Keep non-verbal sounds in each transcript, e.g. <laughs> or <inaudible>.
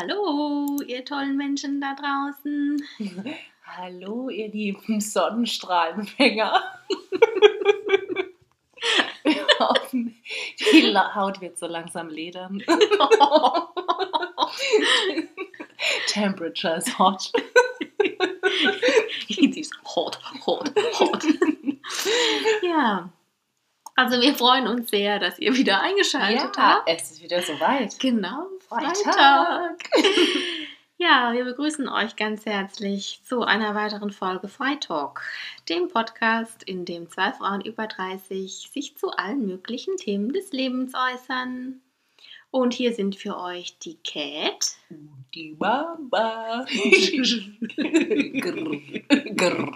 Hallo, ihr tollen Menschen da draußen. <laughs> Hallo, ihr lieben Sonnenstrahlenfänger. Wir hoffen, die Haut wird so langsam ledern. <laughs> Temperature is hot. <laughs> Die ist hot, hot, hot. ja, also wir freuen uns sehr, dass ihr wieder eingeschaltet Ja, habt. es ist wieder soweit. Genau, Freitag. <laughs> Ja, wir begrüßen euch ganz herzlich zu einer weiteren Folge Freitalk, dem Podcast, in dem zwei Frauen über 30 sich zu allen möglichen Themen des Lebens äußern. Und hier sind für euch die Cat. Die Mama. <laughs> Grr, grr.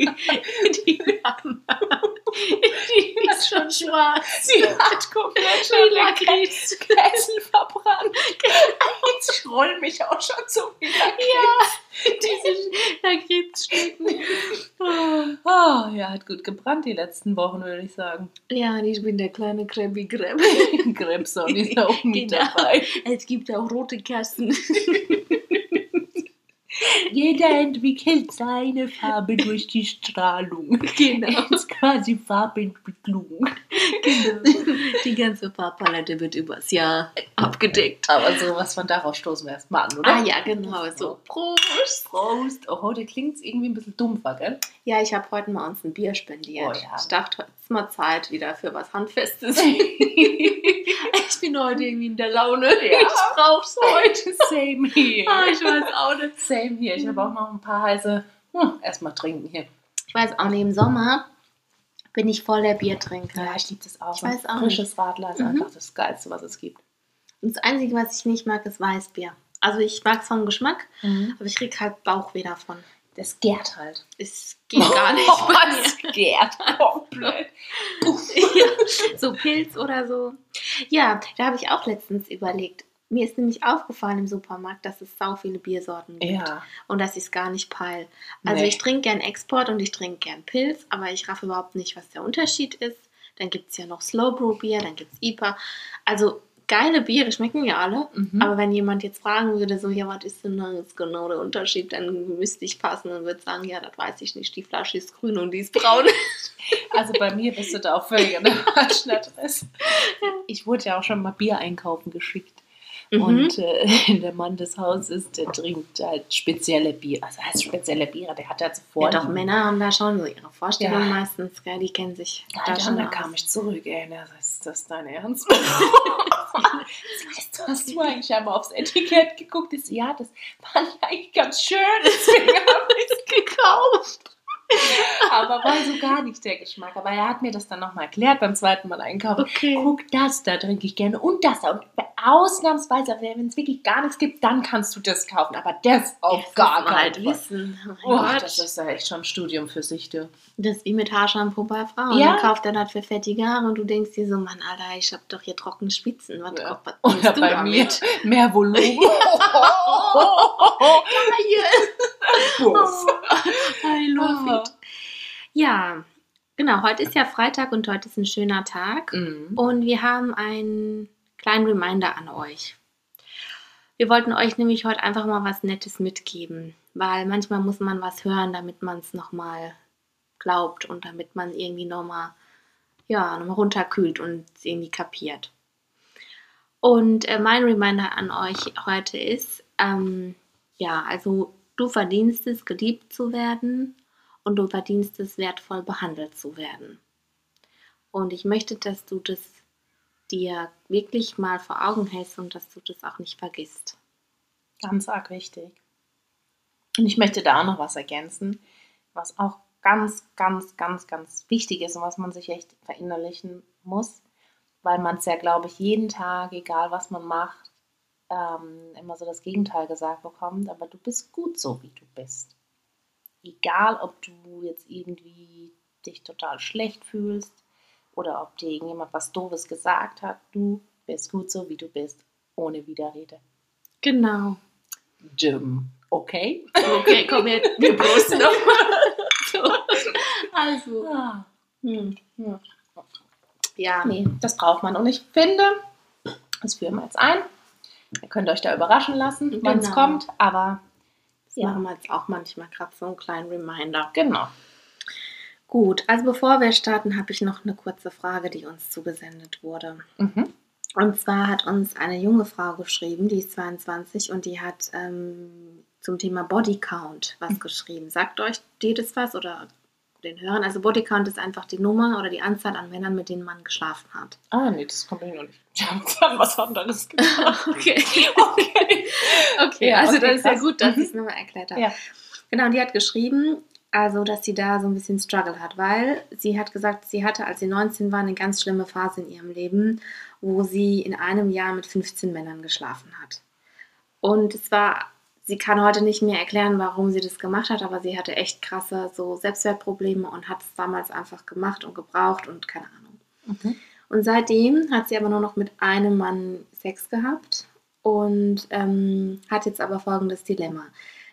<laughs> Die Mama. Die ist schon schwarz. Sie hat komplett schon Wie den Lakritz. Kessel verbrannt. Und ich roll mich auch schon so wieder. Ja, diese Lakritzstücken. Oh. Oh, ja, hat gut gebrannt die letzten Wochen, würde ich sagen. Ja, ich bin der kleine Krabby Grab. <laughs> Krebson ist auch mit Genau. dabei. Es gibt auch rote Kerzen. <laughs> Jeder entwickelt seine Farbe durch die Strahlung. Genau. <laughs> Er ist quasi Farbentwicklung. Genau. Die ganze Farbpalette wird übers Jahr abgedeckt. Aber sowas von darauf stoßen wir erstmal an, oder? Ah ja, genau. So, Prost. Prost. Oh, heute klingt es irgendwie ein bisschen dumpfer, gell? Ja, ich habe heute mal uns ein Bier spendiert. Oh ja. Ich dachte, heute ist mal Zeit wieder für was Handfestes. <laughs> <laughs> ich bin heute irgendwie in der Laune. Ja. Ich brauch's heute. <laughs> Same here. Ah, ich weiß auch nicht. Same hier. Ich habe auch noch ein paar heiße. Hm, erstmal trinken hier. Ich weiß auch nicht, im Sommer bin ich voll der Biertrinker. Ja, ich liebe das auch. Ich weiß auch Frisches Radler ist Mhm. einfach das Geilste, was es gibt. Und das Einzige, was ich nicht mag, ist Weißbier. Also ich mag es vom Geschmack, aber ich krieg halt Bauchweh davon. Das gärt halt. Es geht <laughs> gar nicht Oh, es gärt <laughs> komplett. ja, so Pilz oder so. Ja, da habe ich auch letztens überlegt. Mir ist nämlich aufgefallen im Supermarkt, dass es sau viele Biersorten gibt Ja. und dass ich es gar nicht peil. Also Nee. ich trinke gern Export und ich trinke gern Pilz, aber ich raff überhaupt nicht, was der Unterschied ist. Dann gibt es ja noch Slow Brew Bier, dann gibt es IPA. Also geile Biere schmecken ja alle. Mhm. Aber wenn jemand jetzt fragen würde, so, ja, was ist denn da jetzt genau der Unterschied, dann müsste ich passen und würde sagen, ja, das weiß ich nicht, die Flasche ist grün und die ist braun. <laughs> Also bei mir bist du da auch völlig an der <laughs> falschen Adresse. Ich wurde ja auch schon mal Bier einkaufen geschickt. Mhm. Und äh, <laughs> der Mann des Hauses, der trinkt halt spezielle Bier. Also heißt spezielle Biere, der hat ja ja, zuvor. doch, Männer haben da schon so ihre Vorstellung Ja. meistens, gell, die kennen sich Ja, da schon dann aus. kam ich zurück, ey, na, das ist das dein Ernst? <laughs> <laughs> das heißt, du hast du eigentlich einmal aufs Etikett geguckt? So, ja, das ich eigentlich ganz schön, deswegen habe ich es gekauft. Aber war so gar nicht der Geschmack. Aber er hat mir das dann nochmal erklärt beim zweiten Mal einkaufen. Okay. Guck, das da trinke ich gerne und das da. Und ausnahmsweise, wenn es wirklich gar nichts gibt, dann kannst du das kaufen. Aber das auf Jetzt gar keinen halt Fall. wissen. Oh Oh, das ist ja echt schon ein Studium für sich, du. Das ist wie mit Haarshampoo bei Frauen. Ja. Dann kauft er das für fettige Haare und du denkst dir so, Mann, Alter, ich hab doch hier trockene Spitzen. Was, Ja. was Oder du bei mir damit? mehr Volumen. Puff. I love it. Ja, genau, heute ist ja Freitag und heute ist ein schöner Tag. Mhm. Und wir haben einen kleinen Reminder an euch. Wir wollten euch nämlich heute einfach mal was Nettes mitgeben, weil manchmal muss man was hören, damit man es nochmal glaubt und damit man irgendwie nochmal ja, noch runterkühlt und irgendwie kapiert. Und äh, mein Reminder an euch heute ist, ähm, ja, also du verdienst es, geliebt zu werden und du verdienst es, wertvoll behandelt zu werden. Und ich möchte, dass du das dir wirklich mal vor Augen hältst und dass du das auch nicht vergisst. Ganz arg wichtig. Und ich möchte da auch noch was ergänzen, was auch ganz, ganz, ganz, ganz wichtig ist und was man sich echt verinnerlichen muss, weil man es ja, glaube ich, jeden Tag, egal was man macht, ähm, immer so das Gegenteil gesagt bekommt. Aber du bist gut so, wie du bist. Egal, ob du jetzt irgendwie dich total schlecht fühlst oder ob dir irgendjemand was Doofes gesagt hat, du bist gut so, wie du bist, ohne Widerrede. Genau. Jim. Okay? Okay, komm, wir, wir prosten nochmal. <laughs> So. Also, Ah, hm. ja. ja. Nee, das braucht man. Und ich finde, das führen wir jetzt ein. Ihr könnt euch da überraschen lassen, wann es Genau. kommt, aber Das Ja. machen wir jetzt auch manchmal gerade so einen kleinen Reminder. genau. Gut, also bevor wir starten, habe ich noch eine kurze Frage, die uns zugesendet wurde. Mhm. Und zwar hat uns eine junge Frau geschrieben, die ist 22 und die hat ähm, zum Thema Body Count was geschrieben. Sagt euch dir das was oder den Hörern? Also Body Count ist einfach die Nummer oder die Anzahl an Männern, mit denen man geschlafen hat. Ah, nee, das kommt mir noch nicht. <laughs> Ich habe was anderes <laughs> gemacht. Okay. Okay. <laughs> Okay, also okay, das ist ja gut, dass Mhm. ich es nochmal erklärt habe. Ja. Genau, und die hat geschrieben, also dass sie da so ein bisschen Struggle hat, weil sie hat gesagt, sie hatte, als sie 19 war, eine ganz schlimme Phase in ihrem Leben, wo sie in einem Jahr mit 15 Männern geschlafen hat. Und es war, sie kann heute nicht mehr erklären, warum sie das gemacht hat, aber sie hatte echt krasse so Selbstwertprobleme und hat es damals einfach gemacht und gebraucht und keine Ahnung. Mhm. Und seitdem hat sie aber nur noch mit einem Mann Sex gehabt und ähm, hat jetzt aber folgendes Dilemma.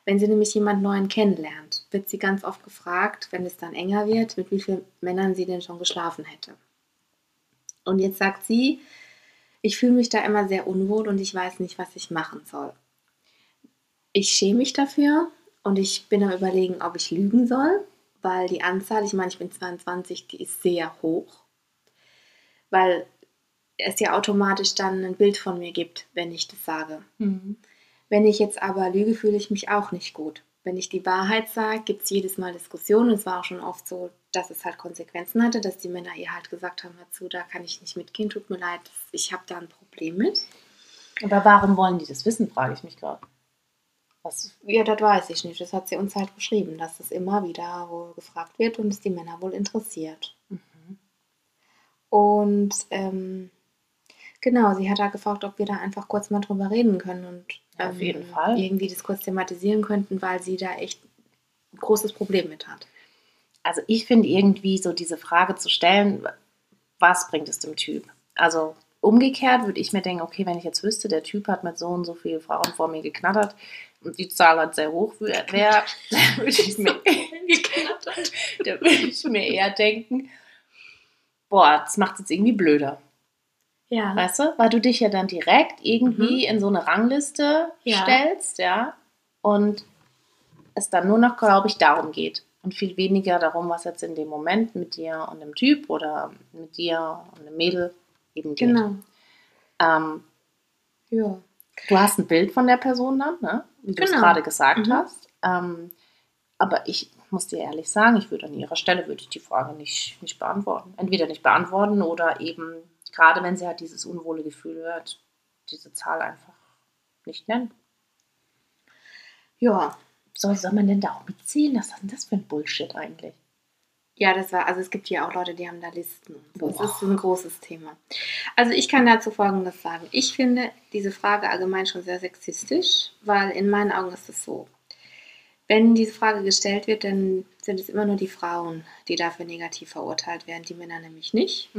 Wenn sie nämlich jemand Neuen kennenlernt, wird sie ganz oft gefragt, wenn es dann enger wird, mit wie vielen Männern sie denn schon geschlafen hätte. Und jetzt sagt sie, ich fühle mich da immer sehr unwohl und ich weiß nicht, was ich machen soll. Ich schäme mich dafür und ich bin am Überlegen, ob ich lügen soll, weil die Anzahl, ich meine, ich bin 22, die ist sehr hoch weil es ja automatisch dann ein Bild von mir gibt, wenn ich das sage. Mhm. Wenn ich jetzt aber lüge, fühle ich mich auch nicht gut. Wenn ich die Wahrheit sage, gibt es jedes Mal Diskussionen. Es war auch schon oft so, dass es halt Konsequenzen hatte, dass die Männer ihr halt gesagt haben, dazu, da kann ich nicht mitgehen, tut mir leid, ich habe da ein Problem mit. Aber warum wollen die das wissen, frage ich mich gerade. Was? Ja, das weiß ich nicht. Das hat sie uns halt beschrieben, dass es immer wieder wohl gefragt wird und es die Männer wohl interessiert. Mhm. Und ähm, genau, sie hat da gefragt, ob wir da einfach kurz mal drüber reden können und Ja, auf ähm, jeden Fall. irgendwie das kurz thematisieren könnten, weil sie da echt ein großes Problem mit hat. Also ich finde irgendwie so diese Frage zu stellen, was bringt es dem Typ? Also umgekehrt würde ich mir denken, okay, wenn ich jetzt wüsste, der Typ hat mit so und so vielen Frauen vor mir geknattert die Zahl halt sehr hoch wäre, <laughs> würde ich mir <laughs> <laughs> da würde ich mir eher denken, boah, das macht es jetzt irgendwie blöder. Ja. Weißt du? Weil du dich ja dann direkt irgendwie in so eine Rangliste Ja. stellst, ja, und es dann nur noch, glaube ich, darum geht. Und viel weniger darum, was jetzt in dem Moment mit dir und dem Typ oder mit dir und dem Mädel eben geht. Genau. Ähm, Ja. Du hast ein Bild von der Person dann, ne? wie du es Genau. gerade gesagt Mhm. hast. Ähm, aber ich muss dir ehrlich sagen, ich würde an ihrer Stelle würde ich die Frage nicht, nicht beantworten. Entweder nicht beantworten oder eben, gerade wenn sie halt dieses unwohle Gefühl hört, diese Zahl einfach nicht nennen. Ja. Soll, soll man denn da auch mitzählen? Was ist denn das für ein Bullshit eigentlich? Ja, das war, also es gibt ja auch Leute, die haben da Listen. So, Boah. ist ein großes Thema. Also ich kann dazu Folgendes sagen. Ich finde diese Frage allgemein schon sehr sexistisch, weil in meinen Augen ist es so. Wenn diese Frage gestellt wird, dann sind es immer nur die Frauen, die dafür negativ verurteilt werden, die Männer nämlich nicht.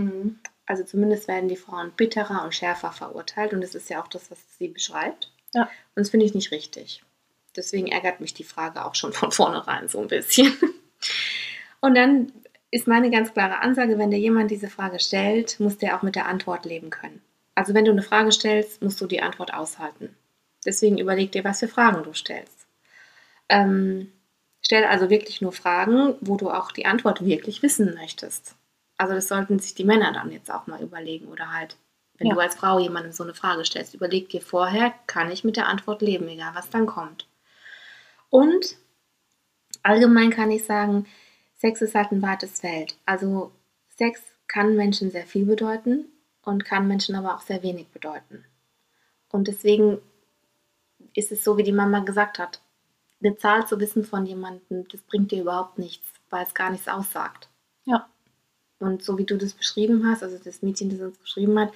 Also zumindest werden die Frauen bitterer und schärfer verurteilt und das ist ja auch das, was sie beschreibt. Ja. Und das finde ich nicht richtig. Deswegen ärgert mich die Frage auch schon von vornherein so ein bisschen. Und dann ist meine ganz klare Ansage, wenn dir jemand diese Frage stellt, muss der auch mit der Antwort leben können. Also wenn du eine Frage stellst, musst du die Antwort aushalten. Deswegen überleg dir, was für Fragen du stellst. Ähm, stell also wirklich nur Fragen, wo du auch die Antwort wirklich wissen möchtest. Also das sollten sich die Männer dann jetzt auch mal überlegen oder halt, wenn Ja. du als Frau jemandem so eine Frage stellst, überleg dir vorher, kann ich mit der Antwort leben, egal was dann kommt. Und allgemein kann ich sagen, Sex ist halt ein weites Feld. Also Sex kann Menschen sehr viel bedeuten und kann Menschen aber auch sehr wenig bedeuten. Und deswegen ist es so, wie die Mama gesagt hat, eine Zahl zu wissen von jemandem, das bringt dir überhaupt nichts, weil es gar nichts aussagt. Ja. Und so wie du das beschrieben hast, also das Mädchen, das uns beschrieben hat,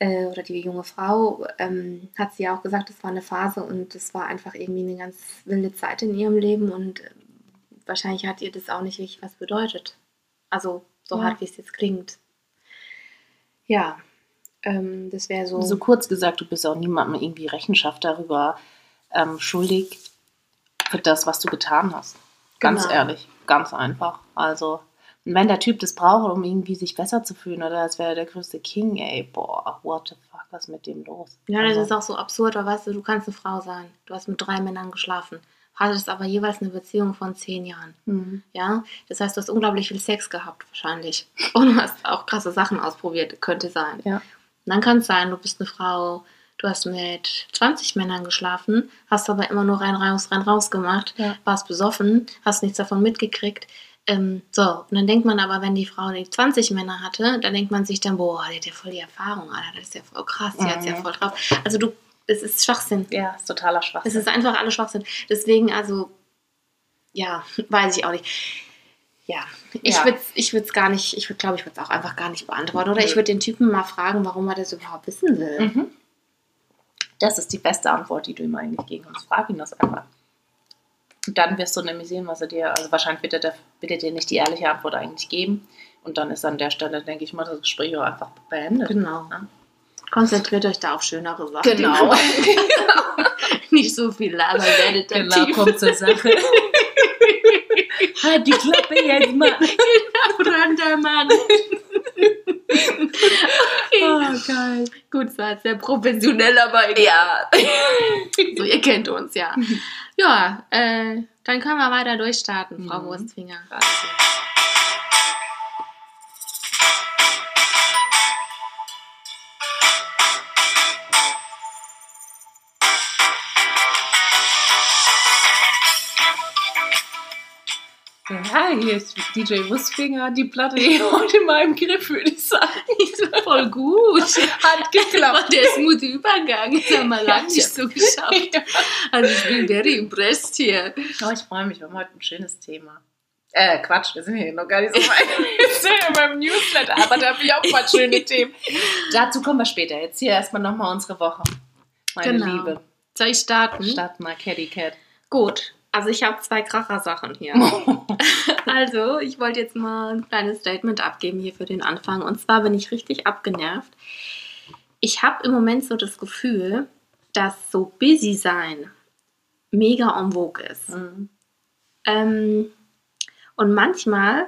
äh, oder die junge Frau, ähm, hat sie ja auch gesagt, es war eine Phase und es war einfach irgendwie eine ganz wilde Zeit in ihrem Leben und wahrscheinlich hat ihr das auch nicht wirklich was bedeutet. Also so Ja. hart, wie es jetzt klingt. Ja, ähm, das wäre so. So kurz gesagt, du bist auch niemandem irgendwie Rechenschaft darüber ähm, schuldig für das, was du getan hast. Ganz Genau. ehrlich, ganz einfach. Also, wenn der Typ das braucht, um irgendwie sich besser zu fühlen oder als wäre er der größte King, ey, boah, what the fuck, was ist mit dem los? Ja, das Also, ist auch so absurd, weil weißt du, du kannst eine Frau sein. Du hast mit drei Männern geschlafen. Hattest aber jeweils eine Beziehung von zehn Jahren. mhm. Ja, das heißt, du hast unglaublich viel Sex gehabt, wahrscheinlich. <laughs> Und du hast auch krasse Sachen ausprobiert, könnte sein. Ja. Und dann kann es sein, du bist eine Frau, du hast mit 20 Männern geschlafen, hast aber immer nur rein raus, rein raus gemacht, Ja. warst besoffen, hast nichts davon mitgekriegt. Ähm, so, und dann denkt man aber, wenn die Frau die 20 Männer hatte, dann denkt man sich dann, boah, die hat ja voll die Erfahrung, Alter, das ist ja voll krass, die hat ja Mhm. voll drauf. Also du, es ist Schwachsinn. Ja, ist totaler Es Schwachsinn. ist einfach alles Schwachsinn. Deswegen, also, ja, <laughs> weiß ich auch nicht. Ja, ich Ja. würde es ich würd's gar nicht, ich würde, glaube ich, würde es auch einfach gar nicht beantworten. Oder Nö. ich würde den Typen mal fragen, warum er das überhaupt wissen will. Mhm. Das ist die beste Antwort, die du ihm eigentlich geben kannst. Frag ihn das einfach. Und dann wirst du nämlich sehen, was er dir, also wahrscheinlich wird er, dir- wird er dir nicht die ehrliche Antwort eigentlich geben. Und dann ist an der Stelle, denke ich mal, das Gespräch auch einfach beendet. Genau. Ja. Konzentriert euch da auf schönere Sachen. Genau. <laughs> <laughs> nicht so viel labern werdet dann genau, kommt zur Sache. <laughs> halt die Klappe jetzt mal. Brandermann. Oh, geil. Gut, war sehr professionell, aber egal. Ja. So, ihr kennt uns ja. Ja, äh, dann können wir weiter durchstarten, Frau Mhm. Wurstfinger. Ja, hier ist DJ Wurstfinger, die Platte <laughs> heute in meinem Griff, würde ich sagen. Voll gut. Hat geklappt. Der smooth Übergang. Das haben wir lange nicht so geschafft. <laughs> Also ich bin very impressed hier. Oh, ich freue mich, wir haben heute ein schönes Thema. Äh, Quatsch, wir sind hier noch gar nicht so weit. <laughs> Wir sind ja beim Newsletter, aber da habe ich auch mal schöne Themen. Dazu kommen wir später. Jetzt hier erstmal nochmal unsere Woche. Meine Genau. Liebe. Soll ich starten? Start mal Caddy Cat. Gut. Also ich habe zwei Kracher-Sachen hier. <laughs> Also, ich wollte jetzt mal ein kleines Statement abgeben hier für den Anfang. Und zwar bin ich richtig abgenervt. Ich habe im Moment so das Gefühl, dass so busy sein mega en vogue ist. Mhm. Ähm, und manchmal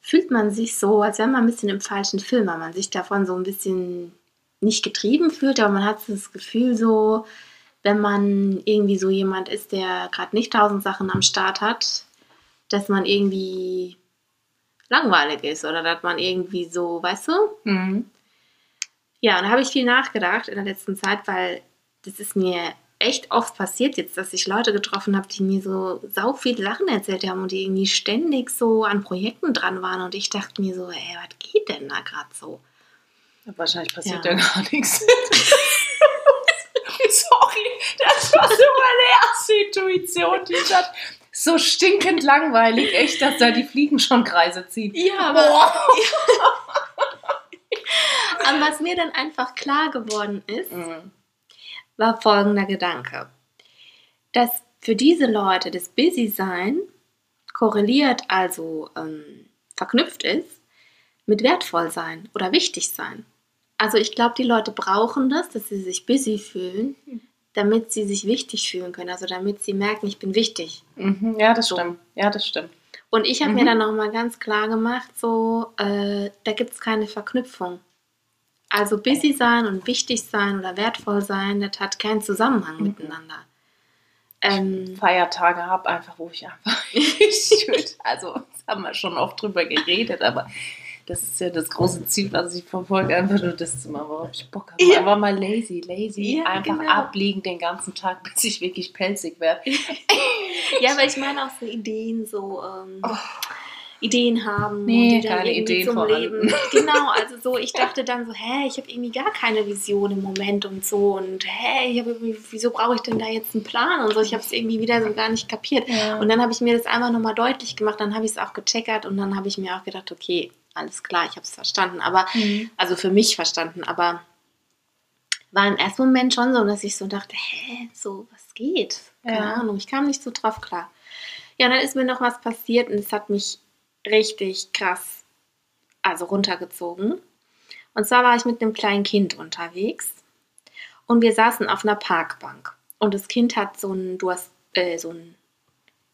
fühlt man sich so, als wäre man ein bisschen im falschen Film, weil man sich davon so ein bisschen nicht getrieben fühlt, aber man hat so das Gefühl so, wenn man irgendwie so jemand ist, der gerade nicht tausend Sachen am Start hat, dass man irgendwie langweilig ist oder dass man irgendwie so, weißt du? Mhm. Ja, und da habe ich viel nachgedacht in der letzten Zeit, weil das ist mir echt oft passiert jetzt, dass ich Leute getroffen habe, die mir so sau viele Sachen erzählt haben und die irgendwie ständig so an Projekten dran waren und ich dachte mir so, ey, was geht denn da gerade so? Wahrscheinlich passiert Ja. ja, gar nichts. <laughs> Das war so meine erste Intuition, die ich hatte. So stinkend langweilig, echt, dass da die Fliegen schon Kreise ziehen. Ja, Boah. <laughs> aber was mir dann einfach klar geworden ist, Mhm. war folgender Gedanke. Dass für diese Leute das Busy-Sein korreliert, also ähm, verknüpft ist mit wertvoll sein oder wichtig sein. Also ich glaube, die Leute brauchen das, dass sie sich busy fühlen, damit sie sich wichtig fühlen können. Also damit sie merken, ich bin wichtig. Mhm. Ja, das So. stimmt. Ja, das stimmt. Und ich habe Mhm. mir dann nochmal ganz klar gemacht, so, äh, da gibt es keine Verknüpfung. Also busy sein und wichtig sein oder wertvoll sein, das hat keinen Zusammenhang Mhm. miteinander. Ähm, Feiertage habe, einfach, wo ich einfach <laughs> <laughs> Also, das haben wir schon oft drüber geredet, aber das ist ja das große Ziel, was ich verfolge, einfach nur das zu machen, worauf ich Bock habe. Ja. Einfach mal lazy, lazy, Ja, einfach genau. abliegen den ganzen Tag, <laughs> bis ich wirklich pelzig werde. <laughs> ja, aber ich meine auch so Ideen, so ähm, Oh. Ideen haben Nee, und die dann irgendwie Ideen zum vorhanden. Leben. <laughs> Genau, also so, ich dachte dann so, hä, ich habe irgendwie gar keine Vision im Moment und so und hä, ich hab irgendwie, wieso brauche ich denn da jetzt einen Plan und so. Ich habe es irgendwie wieder so gar nicht kapiert. Ja. Und dann habe ich mir das einfach nochmal deutlich gemacht, dann habe ich es auch gecheckert und dann habe ich mir auch gedacht, okay, alles klar, ich habe es verstanden, aber Mhm. also für mich verstanden, aber war im ersten Moment schon so, dass ich so dachte, hä, so, was geht? Keine Ja. Ahnung, ich kam nicht so drauf klar. Ja, und dann ist mir noch was passiert und es hat mich richtig krass, also runtergezogen. Und zwar war ich mit einem kleinen Kind unterwegs und wir saßen auf einer Parkbank und das Kind hat so ein Durst, äh, so ein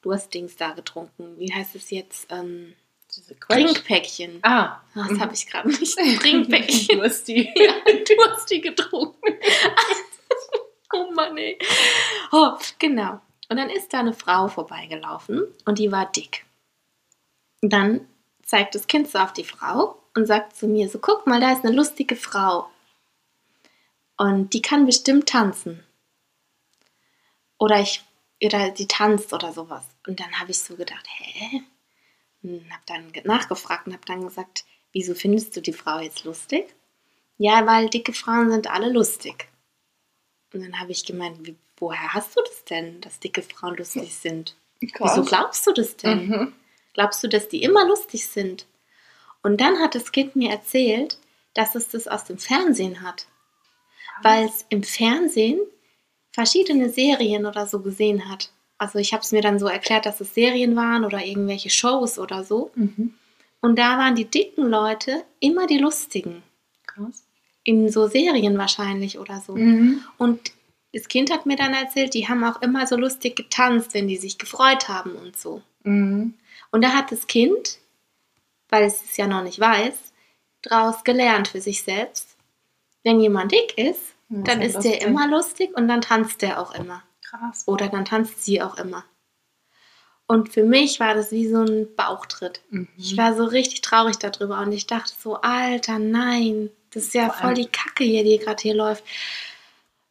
Durstdings da getrunken. Wie heißt es jetzt? Ähm, Diese Quetsch. Trinkpäckchen. Ah. Das mhm. habe ich gerade nicht. <laughs> Trinkpäckchen. Du hast die. <laughs> ja, du hast die getrunken. <laughs> oh Mann, ey. Oh, genau. Und dann ist da eine Frau vorbeigelaufen und die war dick. Dann zeigt das Kind so auf die Frau und sagt zu mir so, guck mal, da ist eine lustige Frau. Und die kann bestimmt tanzen. Oder ich, oder die tanzt oder sowas. Und dann habe ich so gedacht, hä? Und habe dann ge- nachgefragt und habe dann gesagt, wieso findest du die Frau jetzt lustig? Ja, weil dicke Frauen sind alle lustig. Und dann habe ich gemeint, wie, woher hast du das denn, dass dicke Frauen lustig sind? Wieso glaubst du das denn? Mhm. Glaubst du, dass die immer lustig sind? Und dann hat das Kind mir erzählt, dass es das aus dem Fernsehen hat. Weil es im Fernsehen verschiedene Serien oder so gesehen hat. Also ich habe es mir dann so erklärt, dass es Serien waren oder irgendwelche Shows oder so. Mhm. Und da waren die dicken Leute immer die lustigen. Krass. In so Serien wahrscheinlich oder so. Mhm. Und das Kind hat mir dann erzählt, die haben auch immer so lustig getanzt, wenn die sich gefreut haben und so. Mhm. Und da hat das Kind, weil es es ja noch nicht weiß, daraus gelernt für sich selbst. Wenn jemand dick ist, Ja, dann ja ist der immer lustig und dann tanzt der auch immer. Krass. Oder dann tanzt sie auch immer. Und für mich war das wie so ein Bauchtritt. Mhm. Ich war so richtig traurig darüber und ich dachte so, Alter, nein, das ist ja Vor voll die Kacke hier, die gerade hier läuft.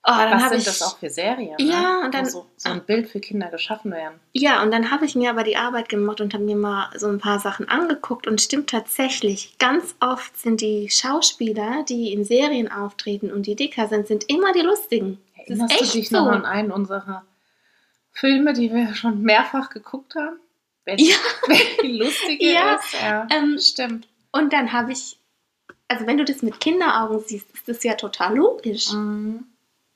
Oh, dann Was sind ich, das auch für Serien? Ja, ne? und dann- so, so ein Bild für Kinder geschaffen werden. Ja, und dann habe ich mir aber die Arbeit gemacht und habe mir mal so ein paar Sachen angeguckt und stimmt tatsächlich, ganz oft sind die Schauspieler, die in Serien auftreten und die dicker sind, sind immer die lustigen. Das ist Erinnerst du dich so. noch an einen unserer Filme, die wir schon mehrfach geguckt haben? Wer, Ja. <laughs> die lustige Ja, ist? Ja, ähm, stimmt. Und dann habe ich, also wenn du das mit Kinderaugen siehst, ist das ja total logisch. Mhm.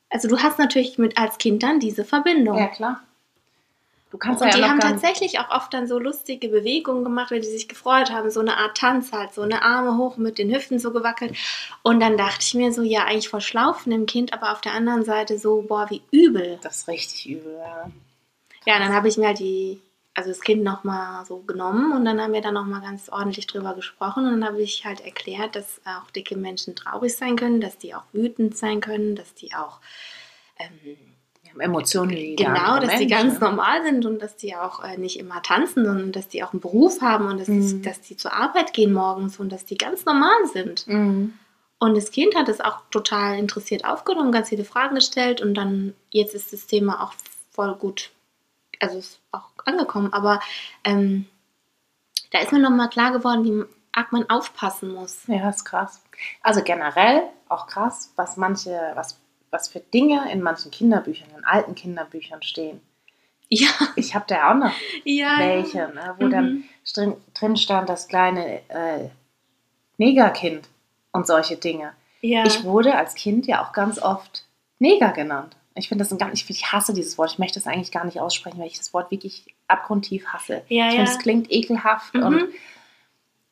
Also du hast natürlich mit als Kind dann diese Verbindung. Ja, klar. Du kannst Und ja die haben tatsächlich auch oft dann so lustige Bewegungen gemacht, weil die sich gefreut haben. So eine Art Tanz halt, so eine Arme hoch mit den Hüften so gewackelt. Und dann dachte ich mir so, ja, eigentlich voll schlau von dem Kind, aber auf der anderen Seite so, boah, wie übel. Das ist richtig übel, ja. Ja, dann habe ich mir halt die, also das Kind nochmal so genommen und dann haben wir da nochmal ganz ordentlich drüber gesprochen. Und dann habe ich halt erklärt, dass auch dicke Menschen traurig sein können, dass die auch wütend sein können, dass die auch ähm, Emotionen wie jeder Genau, dass die Mensch, ganz ne? normal sind und dass die auch äh, nicht immer tanzen, sondern dass die auch einen Beruf haben und dass, Mhm. dass die zur Arbeit gehen morgens und dass die ganz normal sind. Mhm. Und das Kind hat es auch total interessiert aufgenommen, ganz viele Fragen gestellt und dann jetzt ist das Thema auch voll gut, also ist auch angekommen. Aber ähm, da ist mir nochmal klar geworden, wie arg man aufpassen muss. Ja, ist krass. Also generell auch krass, was manche, was, was für Dinge in manchen Kinderbüchern, in alten Kinderbüchern stehen. Ja, Ich habe da auch noch ja. welche, ne, wo Mhm. dann drin, drin stand das kleine äh, Negerkind und solche Dinge. Ja. Ich wurde als Kind ja auch ganz oft Neger genannt. Ich finde das ein gar nicht, ich hasse dieses Wort. Ich möchte das eigentlich gar nicht aussprechen, weil ich das Wort wirklich abgrundtief hasse. Ja, ich ja. finde, es klingt ekelhaft Mhm. und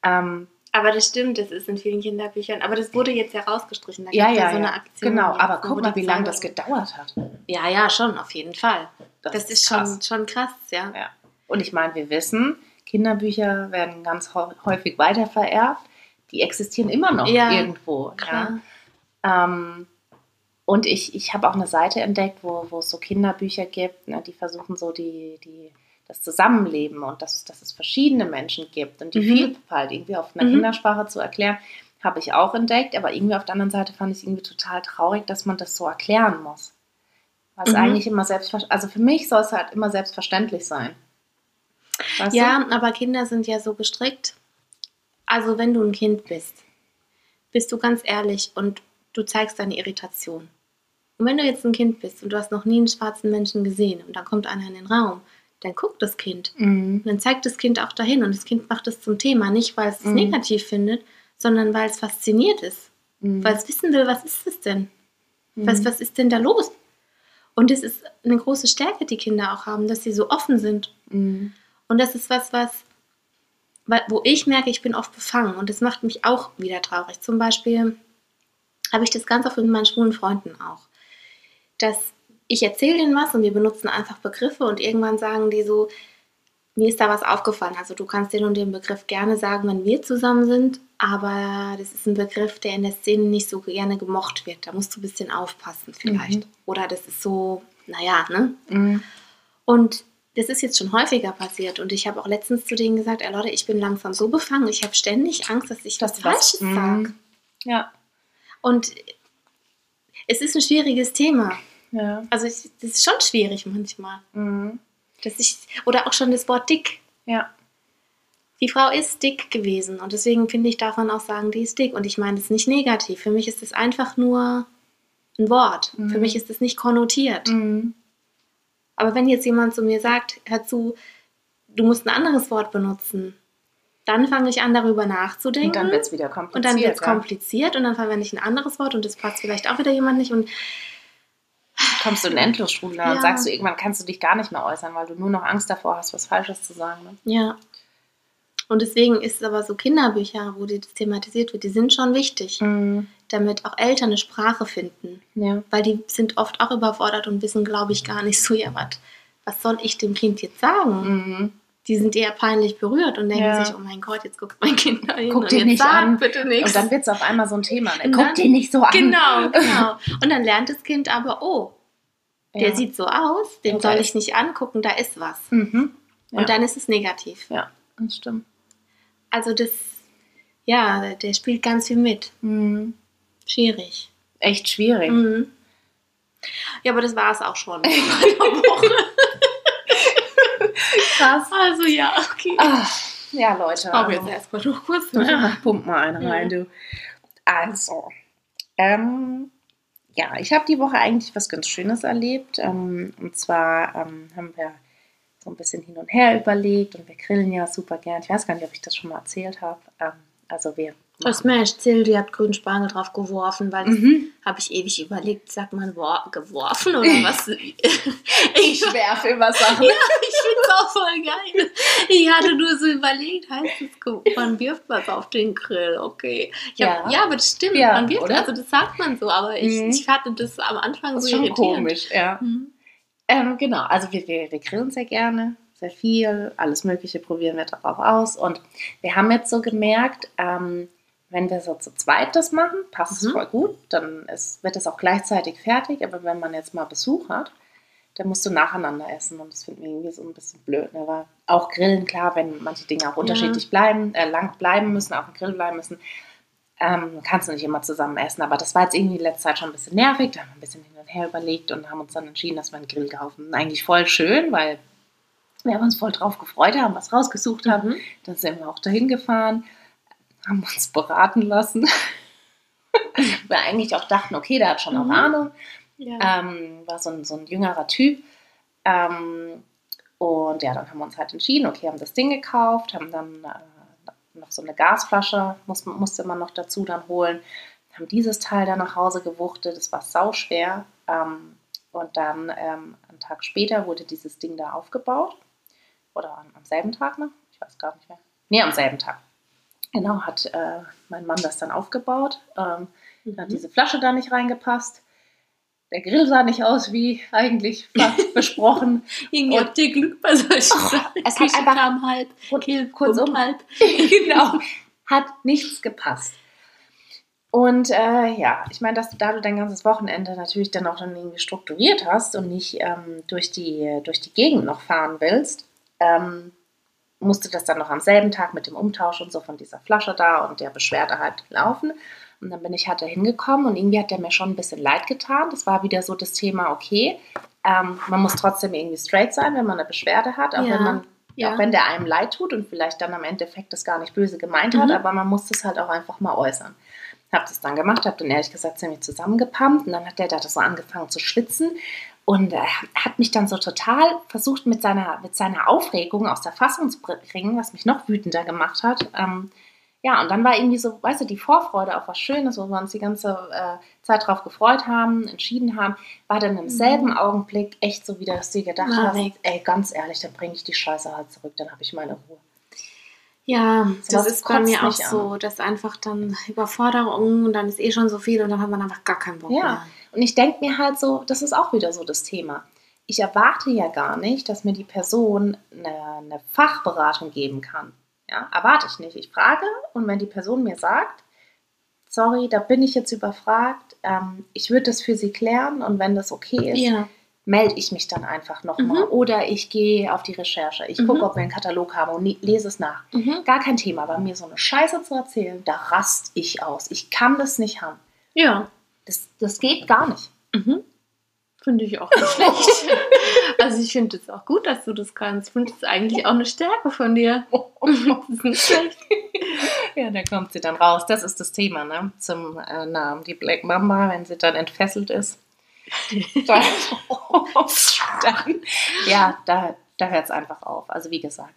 ähm, Aber das stimmt, das ist in vielen Kinderbüchern. Aber das wurde jetzt ja rausgestrichen. Da ja, gab's ja, so eine ja. Aktion. genau. Aber guck mal, wie lange das gedauert hat. Ja, ja, schon, auf jeden Fall. Das, ist schon, krass. schon krass, ja. Ja. Und ich meine, wir wissen, Kinderbücher werden ganz häufig weitervererbt. Die existieren immer noch Ja, irgendwo. Klar. Ja. Ähm, und ich, ich habe auch eine Seite entdeckt, wo, wo es so Kinderbücher gibt, ne, die versuchen so die, die, das Zusammenleben und dass, dass es verschiedene Menschen gibt und die Mhm. Vielfalt irgendwie auf einer Mhm. Kindersprache zu erklären, habe ich auch entdeckt. Aber irgendwie auf der anderen Seite fand ich es irgendwie total traurig, dass man das so erklären muss. Was Mhm. eigentlich immer selbstverständlich, also für mich soll es halt immer selbstverständlich sein. Weißt du? Ja, aber Kinder sind ja so gestrickt. Also, wenn du ein Kind bist, bist du ganz ehrlich und du zeigst deine Irritation. Und wenn du jetzt ein Kind bist und du hast noch nie einen schwarzen Menschen gesehen und dann kommt einer in den Raum, dann guckt das Kind. Mhm. Und dann zeigt das Kind auch dahin und das Kind macht es zum Thema. Nicht, weil es es Mhm. negativ findet, sondern weil es fasziniert ist. Mhm. Weil es wissen will, was ist es denn? Mhm. Was, was ist denn da los? Und es ist eine große Stärke, die Kinder auch haben, dass sie so offen sind. Mhm. Und das ist was, was, wa- wo ich merke, ich bin oft befangen. Und das macht mich auch wieder traurig. Zum Beispiel habe ich das ganz oft mit meinen schwulen Freunden auch. Dass ich erzähle denen was und wir benutzen einfach Begriffe und irgendwann sagen die so, mir ist da was aufgefallen. Also du kannst den und den Begriff gerne sagen, wenn wir zusammen sind, aber das ist ein Begriff, der in der Szene nicht so gerne gemocht wird. Da musst du ein bisschen aufpassen vielleicht. Mhm. Oder das ist so, naja, ne? Mhm. Und das ist jetzt schon häufiger passiert. Und ich habe auch letztens zu denen gesagt, ey Leute, ich bin langsam so befangen, ich habe ständig Angst, dass ich was Das was- Falsches Mhm. sage. Ja. Und es ist ein schwieriges Thema. Ja. Also ich, das ist schon schwierig manchmal. Mhm. Dass ich, oder auch schon das Wort dick. Ja. Die Frau ist dick gewesen und deswegen finde ich, darf man auch sagen, die ist dick. Und ich meine, das ist nicht negativ. Für mich ist es einfach nur ein Wort. Mhm. Für mich ist es nicht konnotiert. Mhm. Aber wenn jetzt jemand zu mir sagt, hör zu, du musst ein anderes Wort benutzen, dann fange ich an, darüber nachzudenken. Und dann wird es wieder kompliziert. Und dann wird es ja. kompliziert und dann verwende ich ein anderes Wort und das passt vielleicht auch wieder jemand nicht. Und kommst du in Endlosstrudel Ja. und sagst du, irgendwann kannst du dich gar nicht mehr äußern, weil du nur noch Angst davor hast, was Falsches zu sagen. Ne? ja. Und deswegen ist es aber so Kinderbücher, wo das thematisiert wird, die sind schon wichtig, Mhm. damit auch Eltern eine Sprache finden. Ja. Weil die sind oft auch überfordert und wissen, glaube ich, gar nicht so, ja, was, was soll ich dem Kind jetzt sagen? Mhm. Die sind eher peinlich berührt und denken Ja. sich, oh mein Gott, jetzt guckt mein Kind da hin Guck und dir nicht sag an. bitte nichts. Und dann wird es auf einmal so ein Thema. Ne? Guck dir nicht so an. Genau, <laughs> genau. Und dann lernt das Kind aber, oh, der Ja. sieht so aus, den Und soll ich nicht angucken, da ist was. Mhm. Ja. Und dann ist es negativ. Ja, das stimmt. Also das, ja, der spielt ganz viel mit. Mhm. Schwierig. Echt schwierig. Mhm. Ja, aber das war es auch schon. <laughs> Krass. also ja, okay. Ah, ja, Leute. Ich brauche also- jetzt erstmal noch kurz. Ja, pump mal eine rein, du. Also, ähm, ja, ich habe die Woche eigentlich was ganz Schönes erlebt. Ähm, und zwar ähm, haben wir so ein bisschen hin und her überlegt und wir grillen ja super gern. Ich weiß gar nicht, ob ich das schon mal erzählt habe. Ähm, also wir. Das mir erzählt, ihr habt grünen Spargel drauf geworfen, weil Mhm. habe ich ewig überlegt, sagt man wor- geworfen oder was? <laughs> Ich werfe immer Sachen. Ja, ich finde es auch voll geil. Ich hatte nur so überlegt, heißt es, man wirft was auf den Grill, okay. Hab, Ja. ja. aber das stimmt, Ja, man wirft, oder? also das sagt man so, aber ich, Mhm. ich hatte das am Anfang Das so irritierend. komisch, ja. Mhm. Ähm, genau, also wir, wir, wir grillen sehr gerne, sehr viel, alles Mögliche probieren wir darauf aus. Und wir haben jetzt so gemerkt, ähm, wenn wir so zu zweit das machen, passt es Mhm. voll gut, dann ist, wird es auch gleichzeitig fertig. Aber wenn man jetzt mal Besuch hat, dann musst du nacheinander essen. Und das finden wir irgendwie so ein bisschen blöd. Ne? Weil auch Grillen, klar, wenn manche Dinge auch unterschiedlich bleiben, äh, lang bleiben müssen, auf dem Grill bleiben müssen, ähm, kannst du nicht immer zusammen essen. Aber das war jetzt irgendwie in letzter Zeit schon ein bisschen nervig. Da haben wir ein bisschen hin und her überlegt und haben uns dann entschieden, dass wir einen Grill kaufen. Eigentlich voll schön, weil wir uns voll drauf gefreut haben, was rausgesucht haben. Mhm. Dann sind wir auch dahin gefahren, haben uns beraten lassen. <laughs> wir eigentlich auch dachten, okay, der hat schon Mhm. auch Ahnung. Ja. Ähm, war so ein, so ein jüngerer Typ. Ähm, und ja, dann haben wir uns halt entschieden, okay, haben das Ding gekauft, haben dann äh, noch so eine Gasflasche, muss, musste man noch dazu dann holen, haben dieses Teil dann nach Hause gewuchtet, das war sauschwer. Ähm, und dann ähm, einen Tag später wurde dieses Ding da aufgebaut. Oder am, am selben Tag noch, ich weiß gar nicht mehr. Nee, am selben Tag. Genau, hat äh, mein Mann das dann aufgebaut. Ähm, da hat Mhm. diese Flasche da nicht reingepasst. Der Grill sah nicht aus wie eigentlich <laughs> besprochen. Irgendwie habt ihr Glück bei solchen Sachen. es hat einfach- kam halb, Und Kill kurzum- halb. <laughs> genau, hat nichts gepasst. Und äh, ja, ich meine, dass du da du dein ganzes Wochenende natürlich dann auch dann irgendwie strukturiert hast und nicht ähm, durch, die, durch die Gegend noch fahren willst, ähm, musste das dann noch am selben Tag mit dem Umtausch und so von dieser Flasche da und der Beschwerde halt laufen. Und dann bin ich halt da hingekommen und irgendwie hat der mir schon ein bisschen leid getan. Das war wieder so das Thema, okay, ähm, man muss trotzdem irgendwie straight sein, wenn man eine Beschwerde hat, auch Ja, wenn man ja. auch wenn der einem leid tut und vielleicht dann am Endeffekt das gar nicht böse gemeint hat, Mhm. aber man muss das halt auch einfach mal äußern. Hab das dann gemacht, hab dann ehrlich gesagt ziemlich zusammengepumpt und dann hat der da so angefangen zu schwitzen und äh, hat mich dann so total versucht mit seiner, mit seiner Aufregung aus der Fassung zu bringen, was mich noch wütender gemacht hat. Ähm, ja, und dann war irgendwie so, weißt du, die Vorfreude auf was Schönes, wo wir uns die ganze äh, Zeit drauf gefreut haben, entschieden haben, war dann im selben Augenblick echt so wieder, dass du gedacht War hast, weg. ey, ganz ehrlich, dann bringe ich die Scheiße halt zurück, dann habe ich meine Ruhe. Ja, das Sowas ist bei mir auch mich so, dass einfach dann Überforderung und dann ist eh schon so viel und dann hat man einfach gar keinen Bock Ja. mehr. Und ich denke mir halt so, das ist auch wieder so das Thema. ich erwarte ja gar nicht, dass mir die Person eine, eine Fachberatung geben kann. Ja, erwarte ich nicht. Ich frage und wenn die Person mir sagt, sorry, da bin ich jetzt überfragt, ähm, ich würde das für Sie klären und wenn das okay ist, Ja. melde ich mich dann einfach nochmal. Mhm. Oder ich gehe auf die Recherche. Ich Mhm. gucke, ob wir einen Katalog haben und lese es nach. Mhm. Gar kein Thema, aber mir so eine Scheiße zu erzählen, da rast ich aus. Ich kann das nicht haben. Ja. Das, das geht gar nicht. Mhm. Finde ich auch nicht schlecht. <laughs> also ich finde es auch gut, dass du das kannst. Ich finde es eigentlich auch eine Stärke von dir. <laughs> Das ist nicht schlecht. Ja, da kommt sie dann raus. Das ist das Thema, ne? Zum äh, Namen. Die Black Mamba, wenn sie dann entfesselt ist. <laughs> Dann, dann ja, da, da hört es einfach auf. Also wie gesagt.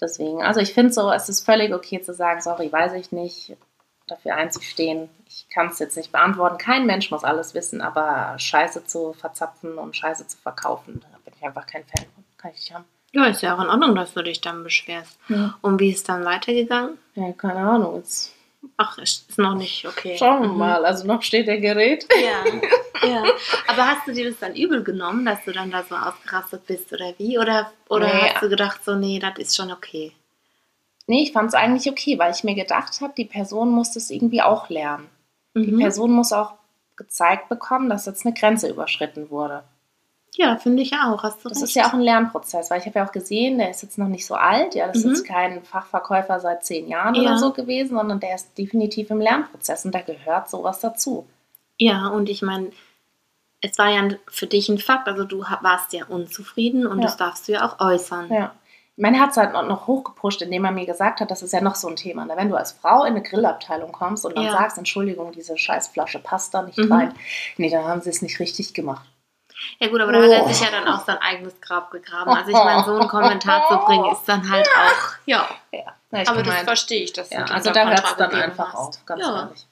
Deswegen, also ich finde so, es ist völlig okay zu sagen, sorry, weiß ich nicht, dafür einzustehen. Ich kann es jetzt nicht beantworten. Kein Mensch muss alles wissen, aber Scheiße zu verzapfen und Scheiße zu verkaufen, da bin ich einfach kein Fan von. Kann ich nicht haben. Ja, ist ja auch in Ordnung, dass du dich dann beschwerst. Ja, Und wie ist es dann weitergegangen? keine Ahnung. Jetzt Ach, ist ist noch nicht okay. schauen wir Mhm. mal. Also noch steht der Gerät. Ja, ja. Aber hast du dir das dann übel genommen, dass du dann da so ausgerastet bist oder wie? Oder, oder Nee. hast du gedacht, so, nee, das ist schon okay? Nee, ich fand es eigentlich okay, weil ich mir gedacht habe, die Person muss das irgendwie auch lernen. Die Mhm. Person muss auch gezeigt bekommen, dass jetzt eine Grenze überschritten wurde. Ja, finde ich auch. Hast du Das recht. ist ja auch ein Lernprozess, weil ich habe ja auch gesehen, der ist jetzt noch nicht so alt. Ja, das ist Mhm. jetzt kein Fachverkäufer seit zehn Jahren Ja. oder so gewesen, sondern der ist definitiv im Lernprozess und da gehört sowas dazu. Ja, und ich meine, es war ja für dich ein Fakt, also du warst ja unzufrieden und Ja. das darfst du ja auch äußern. Ja. Mein Herz hat noch- noch hochgepusht, indem er mir gesagt hat, das ist ja noch so ein Thema. Ne? Wenn du als Frau in eine Grillabteilung kommst und dann Ja. sagst, Entschuldigung, diese scheiß Flasche passt da nicht Mhm. rein. Nee, dann haben sie es nicht richtig gemacht. Ja gut, aber da hat er Oh. sich ja dann auch sein eigenes Grab gegraben. Also ich meine, so einen Kommentar zu bringen ist dann halt auch, ja. Ja, ich Aber das verstehe ich, dass ja, also da hört es dann einfach hast. auf, ganz ja. ehrlich.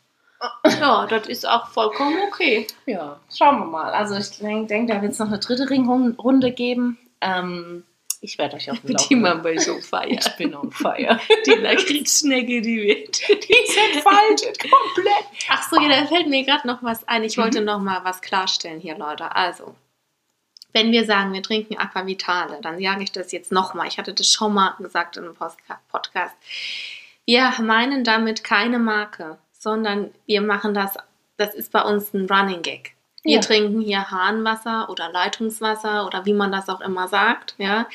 ja, das ist auch vollkommen okay. Ja, schauen wir mal. Also ich denke, denk, da wird es noch eine dritte Ringrunde geben. Ähm, ich werde euch auf dem Die Laufenden- man bei so feiert. Ich bin on fire. <laughs> Die Lakritzschnecke, die wird. Die sind falsch, komplett. Ach so, ja, da fällt mir gerade noch was ein. Ich Mhm. wollte noch mal was klarstellen hier, Leute. Also, wenn wir sagen, wir trinken Aquavitale, dann sage ich das jetzt noch mal. Ich hatte das schon mal gesagt in einem Podcast. Wir meinen damit keine Marke, sondern wir machen das, das ist bei uns ein Running Gag. Wir Ja. trinken hier Hahnwasser oder Leitungswasser oder wie man das auch immer sagt, ja.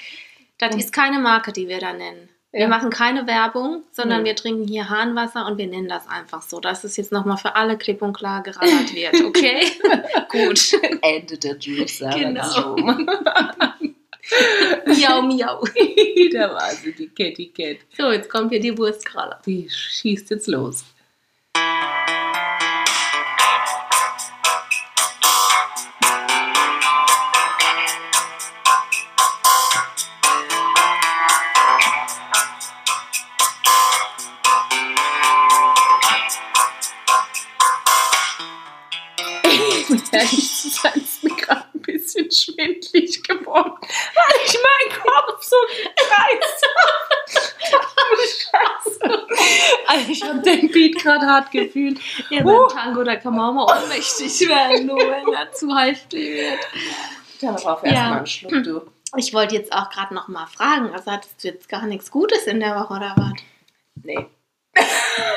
Das Mhm. ist keine Marke, die wir da nennen. Wir Ja. machen keine Werbung, sondern Nee. wir trinken hier Hahnwasser und wir nennen das einfach so, dass es jetzt nochmal für alle klipp und klar gerallert wird, <laughs> okay? <laughs> Gut. Ende der Juice Genau. <laughs> miau, miau. da war sie, die Kitty Cat. So, jetzt kommt hier die Wurstkralle. Die schießt jetzt los. Gerade hart gefühlt. <laughs> Ja, Uh. beim Tango, da kann man auch mal ohnmächtig werden, nur wenn er zu heftig wird. Darauf Ja. erstmal einen Schluck, du. Ich wollte jetzt auch gerade noch mal fragen, also hattest du jetzt gar nichts Gutes in der Woche oder was? Nee,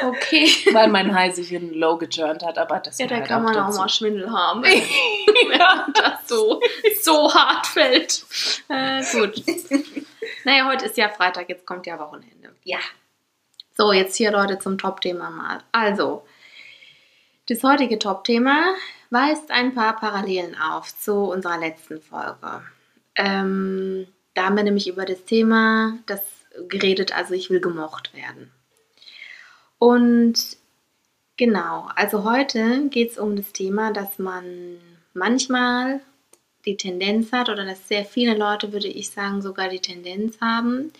Okay. <laughs> weil mein High sich in Low geturnt hat, aber das Ja, da gehört kann man auch mal Schwindel haben, <laughs> wenn das so, so hart fällt. Äh, gut. Naja, heute ist ja Freitag, jetzt kommt ja Wochenende. Ja. So, jetzt hier Leute zum Top-Thema mal. Also, das heutige Top-Thema weist ein paar Parallelen auf zu unserer letzten Folge. Ähm, da haben wir nämlich über das Thema das geredet, also ich will gemocht werden. Und genau, also heute geht es um das Thema, dass man manchmal die Tendenz hat, oder dass sehr viele Leute, würde ich sagen, sogar die Tendenz haben,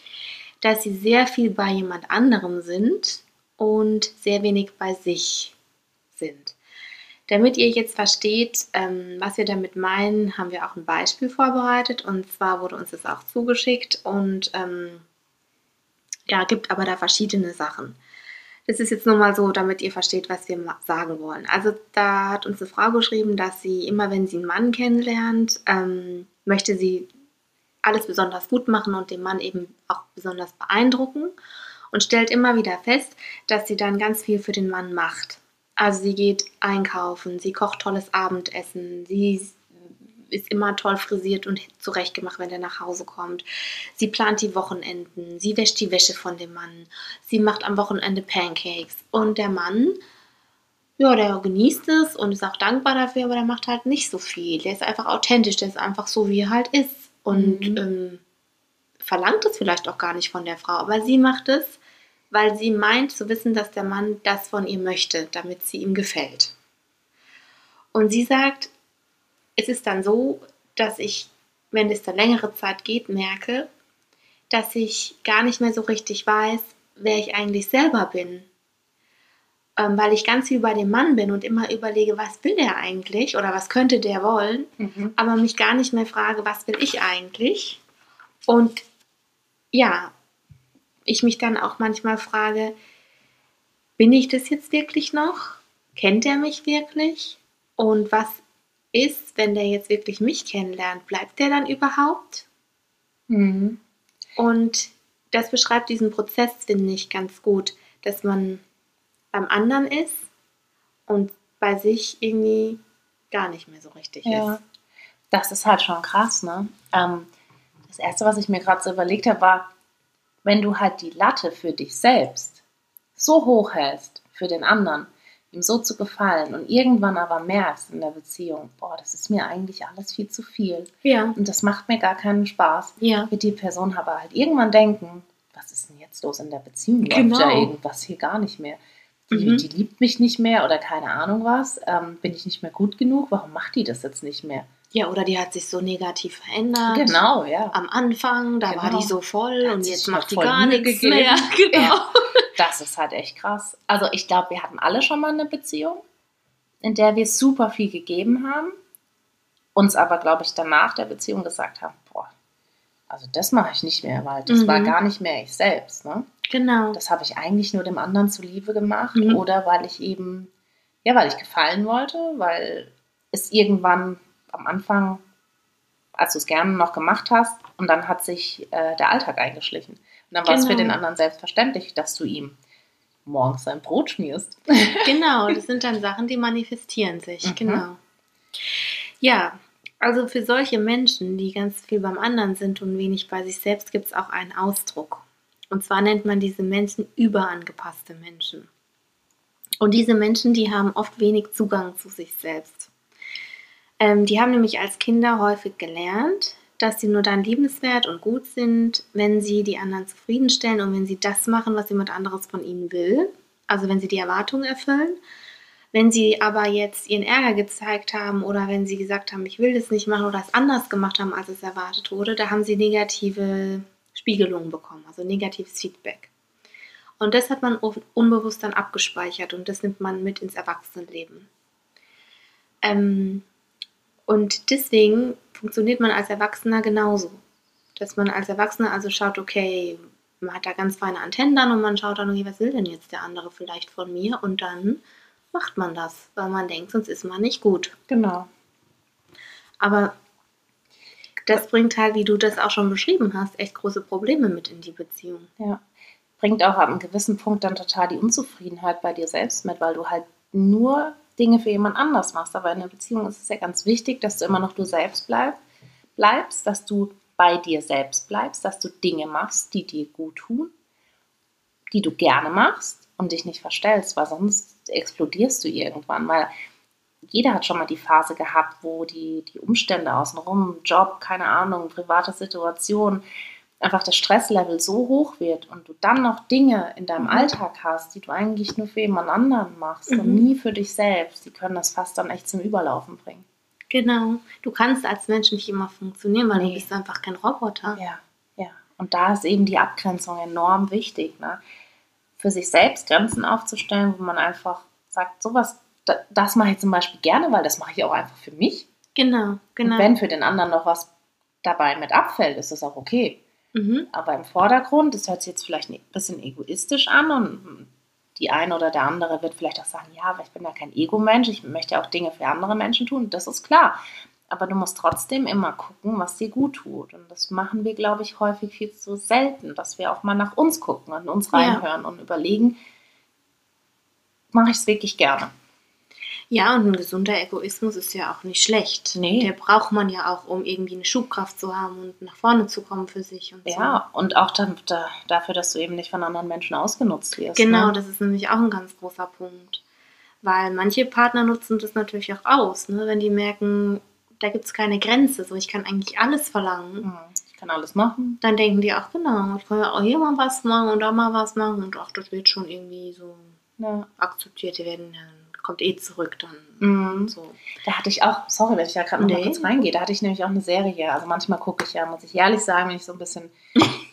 dass sie sehr viel bei jemand anderem sind und sehr wenig bei sich sind. Damit ihr jetzt versteht, ähm, was wir damit meinen, haben wir auch ein Beispiel vorbereitet. Und zwar wurde uns das auch zugeschickt und ähm, ja, gibt aber da verschiedene Sachen. Das ist jetzt nur mal so, damit ihr versteht, was wir sagen wollen. Also da hat uns eine Frau geschrieben, dass sie immer, wenn sie einen Mann kennenlernt, ähm, möchte sie alles besonders gut machen und den Mann eben auch besonders beeindrucken und stellt immer wieder fest, dass sie dann ganz viel für den Mann macht. Also sie geht einkaufen, sie kocht tolles Abendessen, sie ist immer toll frisiert und zurechtgemacht, wenn er nach Hause kommt. Sie plant die Wochenenden, sie wäscht die Wäsche von dem Mann, sie macht am Wochenende Pancakes und der Mann, ja, der genießt es und ist auch dankbar dafür, aber der macht halt nicht so viel. Der ist einfach authentisch, der ist einfach so, wie er halt ist und mhm. ähm, verlangt es vielleicht auch gar nicht von der Frau, aber sie macht es, weil sie meint zu wissen, dass der Mann das von ihr möchte, damit sie ihm gefällt. Und sie sagt, es ist dann so, dass ich, wenn es da längere Zeit geht, merke, dass ich gar nicht mehr so richtig weiß, wer ich eigentlich selber bin. Ähm, weil ich ganz viel bei dem Mann bin und immer überlege, was will der eigentlich oder was könnte der wollen, mhm. aber mich gar nicht mehr frage, was will ich eigentlich. Und ja, ich mich dann auch manchmal frage, bin ich das jetzt wirklich noch? Kennt er mich wirklich? Und was ist, wenn der jetzt wirklich mich kennenlernt, bleibt der dann überhaupt? Mhm. Und das beschreibt diesen Prozess, finde ich, ganz gut, dass man beim anderen ist und bei sich irgendwie gar nicht mehr so richtig ja. ist. Das ist halt schon krass, ne? Ähm, das Erste, was ich mir gerade so überlegt habe, war, wenn du halt die Latte für dich selbst so hoch hältst für den anderen, ihm so zu gefallen und irgendwann aber merkst in der Beziehung, boah, das ist mir eigentlich alles viel zu viel. Ja. Und das macht mir gar keinen Spaß. Ja. Wird die Person aber halt irgendwann denken, was ist denn jetzt los in der Beziehung? Genau. Läuft ja irgendwas hier gar nicht mehr. Die, mhm. die, liebt mich nicht mehr oder keine Ahnung was. Ähm, bin ich nicht mehr gut genug? Warum macht die das jetzt nicht mehr? Ja, oder die hat sich so negativ verändert. Genau, ja. Am Anfang, da genau. war die so voll und jetzt macht die gar nichts gegeben. mehr. <laughs> <laughs> Genau. Ja. Das ist halt echt krass. Also ich glaube, wir hatten alle schon mal eine Beziehung, in der wir super viel gegeben haben, uns aber, glaube ich, danach der Beziehung gesagt haben, boah, also das mache ich nicht mehr, weil das mhm. war gar nicht mehr ich selbst. Ne? Genau. Das habe ich eigentlich nur dem anderen zuliebe gemacht mhm. oder weil ich eben, ja, weil ich gefallen wollte, weil es irgendwann am Anfang, als du es gerne noch gemacht hast, und dann hat sich äh, der Alltag eingeschlichen. Und dann war es für den genau. anderen selbstverständlich, dass du ihm morgens sein Brot schmierst. <laughs> Genau, das sind dann Sachen, die manifestieren sich. Mhm. Genau. Ja, also für solche Menschen, die ganz viel beim anderen sind und wenig bei sich selbst, gibt es auch einen Ausdruck. Und zwar nennt man diese Menschen überangepasste Menschen. Und diese Menschen, die haben oft wenig Zugang zu sich selbst. Ähm, die haben nämlich als Kinder häufig gelernt, dass sie nur dann liebenswert und gut sind, wenn sie die anderen zufriedenstellen und wenn sie das machen, was jemand anderes von ihnen will. Also wenn sie die Erwartungen erfüllen. Wenn sie aber jetzt ihren Ärger gezeigt haben oder wenn sie gesagt haben, ich will das nicht machen oder es anders gemacht haben, als es erwartet wurde, da haben sie negative Spiegelungen bekommen, also negatives Feedback. Und das hat man unbewusst dann abgespeichert und das nimmt man mit ins Erwachsenenleben. Ähm, und deswegen funktioniert man als Erwachsener genauso. Dass man als Erwachsener also schaut, okay, man hat da ganz feine Antennen dann und man schaut dann, okay, was will denn jetzt der andere vielleicht von mir? Und dann macht man das, weil man denkt, sonst ist man nicht gut. Genau. Aber das bringt halt, wie du das auch schon beschrieben hast, echt große Probleme mit in die Beziehung. Ja. Bringt auch ab einem gewissen Punkt dann total die Unzufriedenheit bei dir selbst mit, weil du halt nur Dinge für jemand anders machst. Aber in einer Beziehung ist es ja ganz wichtig, dass du immer noch du selbst bleib, bleibst, dass du bei dir selbst bleibst, dass du Dinge machst, die dir gut tun, die du gerne machst und dich nicht verstellst, weil sonst explodierst du irgendwann. Weil jeder hat schon mal die Phase gehabt, wo die, die Umstände außenrum, Job, keine Ahnung, private Situation, einfach das Stresslevel so hoch wird und du dann noch Dinge in deinem mhm. Alltag hast, die du eigentlich nur für jemand anderen machst mhm. und nie für dich selbst, die können das fast dann echt zum Überlaufen bringen. Genau. Du kannst als Mensch nicht immer funktionieren, weil nee. du bist einfach kein Roboter. Ja, ja. Und da ist eben die Abgrenzung enorm wichtig, ne? Für sich selbst Grenzen aufzustellen, wo man einfach sagt, sowas, das mache ich zum Beispiel gerne, weil das mache ich auch einfach für mich. Genau, genau. Und wenn für den anderen noch was dabei mit abfällt, ist das auch okay. Mhm. Aber im Vordergrund, das hört sich jetzt vielleicht ein bisschen egoistisch an und die eine oder der andere wird vielleicht auch sagen, ja, aber ich bin ja kein Ego-Mensch, ich möchte auch Dinge für andere Menschen tun, das ist klar. Aber du musst trotzdem immer gucken, was dir gut tut. Und das machen wir, glaube ich, häufig viel zu selten, dass wir auch mal nach uns gucken und uns reinhören ja. und überlegen, mache ich es wirklich gerne. Ja, und ein gesunder Egoismus ist ja auch nicht schlecht. Nee. Der braucht man ja auch, um irgendwie eine Schubkraft zu haben und nach vorne zu kommen für sich. Und ja, so. und auch dann, da, dafür, dass du eben nicht von anderen Menschen ausgenutzt wirst. Genau, ne? das ist nämlich auch ein ganz großer Punkt. Weil manche Partner nutzen das natürlich auch aus, ne? wenn die merken, da gibt es keine Grenze, so ich kann eigentlich alles verlangen. Mhm. Ich kann alles machen. Dann denken die auch, genau, ich kann ja auch hier mal was machen und da mal was machen und auch das wird schon irgendwie so ja. akzeptiert. Die werden ja kommt eh zurück dann. Mhm. So. Da hatte ich auch, sorry, wenn ich da gerade noch nee. mal kurz reingehe, da hatte ich nämlich auch eine Serie. Also manchmal gucke ich ja, muss ich ehrlich sagen, wenn ich so ein bisschen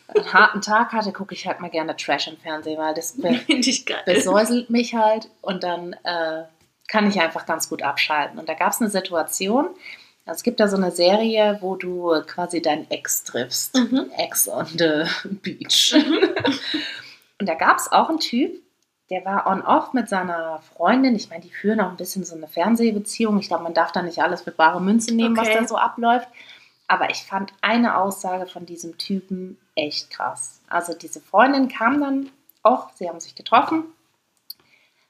einen <laughs> harten Tag hatte, gucke ich halt mal gerne Trash im Fernsehen, weil das be <laughs> besäuselt mich halt und dann äh, kann ich einfach ganz gut abschalten. Und da gab es eine Situation, also es gibt da so eine Serie, wo du quasi deinen Ex triffst. Mhm. Ex on the <laughs> beach. Mhm. und da gab es auch einen Typ, der war on-off mit seiner Freundin. Ich meine, die führen auch ein bisschen so eine Fernsehbeziehung. Ich glaube, man darf da nicht alles mit bare Münze nehmen, okay. was da so abläuft. Aber ich fand eine Aussage von diesem Typen echt krass. Also diese Freundin kam dann auch, sie haben sich getroffen,